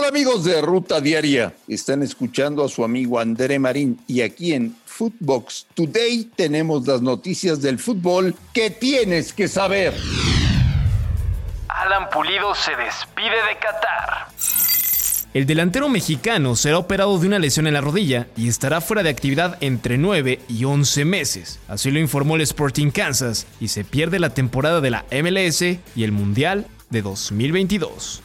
Hola amigos de Ruta Diaria, están escuchando a su amigo André Marín y aquí en Footbox Today tenemos las noticias del fútbol que tienes que saber. Alan Pulido se despide de Qatar. El delantero mexicano será operado de una lesión en la rodilla y estará fuera de actividad entre 9 y 11 meses. Así lo informó el Sporting Kansas y se pierde la temporada de la MLS y el Mundial de 2022.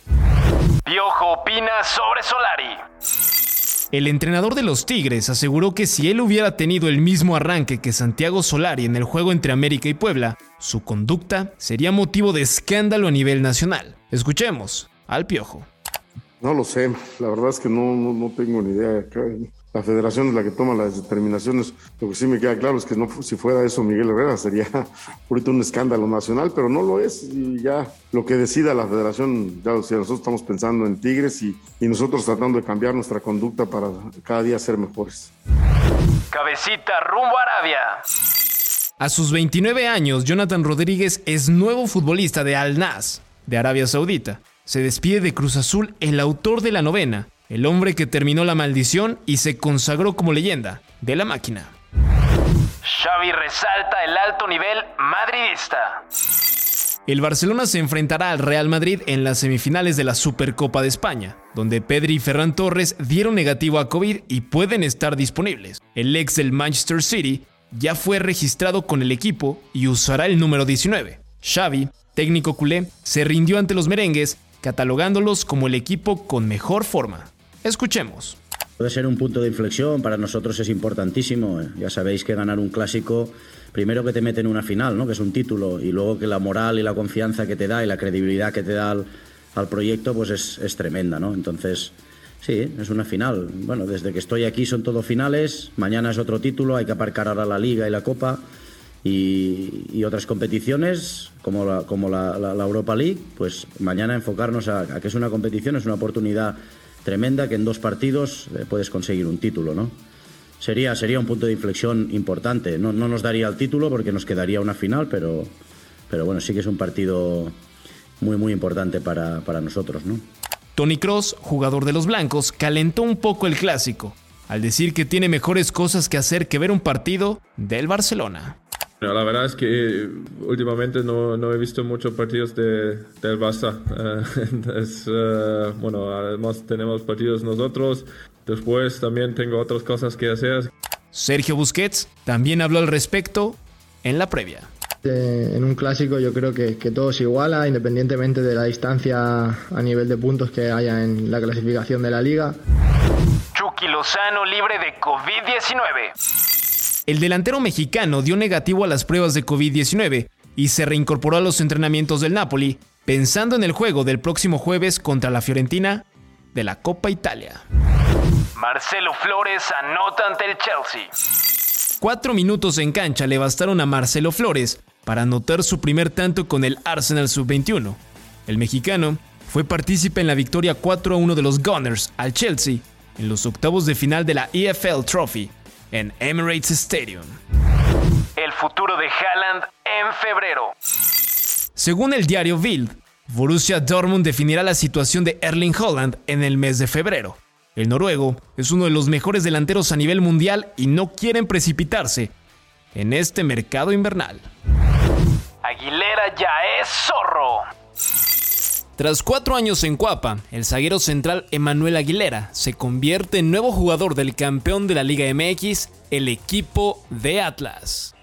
Piojo opina sobre Solari. El entrenador de los Tigres aseguró que si él hubiera tenido el mismo arranque que Santiago Solari en el juego entre América y Puebla, su conducta sería motivo de escándalo a nivel nacional. Escuchemos al Piojo. No lo sé, la verdad es que no, no, tengo ni idea la federación es la que toma las determinaciones. Lo que sí me queda claro es que no, si fuera eso Miguel Herrera sería ahorita un escándalo nacional, pero no lo es. Y ya lo que decida la federación, ya si nosotros estamos pensando en Tigres y, y nosotros tratando de cambiar nuestra conducta para cada día ser mejores. Cabecita rumbo a Arabia. A sus 29 años, Jonathan Rodríguez es nuevo futbolista de Al Nas, de Arabia Saudita. Se despide de Cruz Azul el autor de la novena, el hombre que terminó la maldición y se consagró como leyenda de la máquina. Xavi resalta el alto nivel madridista. El Barcelona se enfrentará al Real Madrid en las semifinales de la Supercopa de España, donde Pedri y Ferran Torres dieron negativo a COVID y pueden estar disponibles. El ex del Manchester City ya fue registrado con el equipo y usará el número 19. Xavi, técnico culé, se rindió ante los merengues, catalogándolos como el equipo con mejor forma. Escuchemos. Puede ser un punto de inflexión, para nosotros es importantísimo. ¿eh? Ya sabéis que ganar un clásico, primero que te mete en una final, ¿no? que es un título, y luego que la moral y la confianza que te da y la credibilidad que te da al, proyecto, pues es, tremenda. ¿no? Entonces, sí, es una final. Bueno, desde que estoy aquí son todo finales, mañana es otro título, hay que aparcar ahora la liga y la copa. Y, otras competiciones como, la, como la, Europa League, pues mañana enfocarnos a, a que es una competición, es una oportunidad tremenda que en dos partidos eh, puedes conseguir un título, ¿no? Sería, sería un punto de inflexión importante. No, nos daría el título porque nos quedaría una final, pero, pero bueno, sí que es un partido muy, muy importante para, para nosotros, ¿no? Tony Cross, jugador de los blancos, calentó un poco el clásico, al decir que tiene mejores cosas que hacer que ver un partido del Barcelona. La verdad es que últimamente no, no he visto muchos partidos de, del Barça. entonces, eh, bueno, además tenemos partidos nosotros. Después también tengo otras cosas que hacer. Sergio Busquets también habló al respecto en la previa. En un clásico yo creo que, que todo se iguala, independientemente de la distancia a nivel de puntos que haya en la clasificación de la liga. Chucky Lozano libre de COVID-19. El delantero mexicano dio negativo a las pruebas de COVID-19 y se reincorporó a los entrenamientos del Napoli, pensando en el juego del próximo jueves contra la Fiorentina de la Copa Italia. Marcelo Flores anota ante el Chelsea. Cuatro minutos en cancha le bastaron a Marcelo Flores para anotar su primer tanto con el Arsenal Sub-21. El mexicano fue partícipe en la victoria 4 1 de los Gunners al Chelsea en los octavos de final de la EFL Trophy en Emirates Stadium. El futuro de Haaland en febrero. Según el diario Bild, Borussia Dortmund definirá la situación de Erling Haaland en el mes de febrero. El noruego es uno de los mejores delanteros a nivel mundial y no quieren precipitarse en este mercado invernal. Aguilera ya es zorro. Tras cuatro años en Cuapa, el zaguero central Emanuel Aguilera se convierte en nuevo jugador del campeón de la Liga MX, el equipo de Atlas.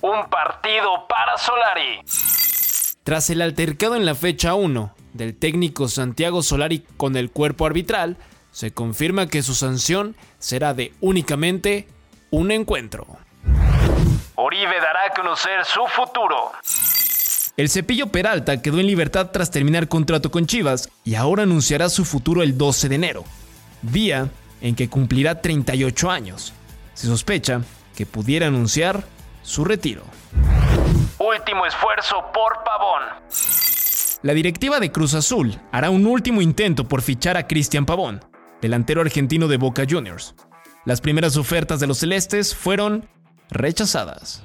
Un partido para Solari. Tras el altercado en la fecha 1 del técnico Santiago Solari con el cuerpo arbitral, se confirma que su sanción será de únicamente un encuentro. Oribe dará a conocer su futuro. El cepillo Peralta quedó en libertad tras terminar contrato con Chivas y ahora anunciará su futuro el 12 de enero, día en que cumplirá 38 años. Se sospecha que pudiera anunciar su retiro. Último esfuerzo por Pavón. La directiva de Cruz Azul hará un último intento por fichar a Cristian Pavón, delantero argentino de Boca Juniors. Las primeras ofertas de los celestes fueron rechazadas.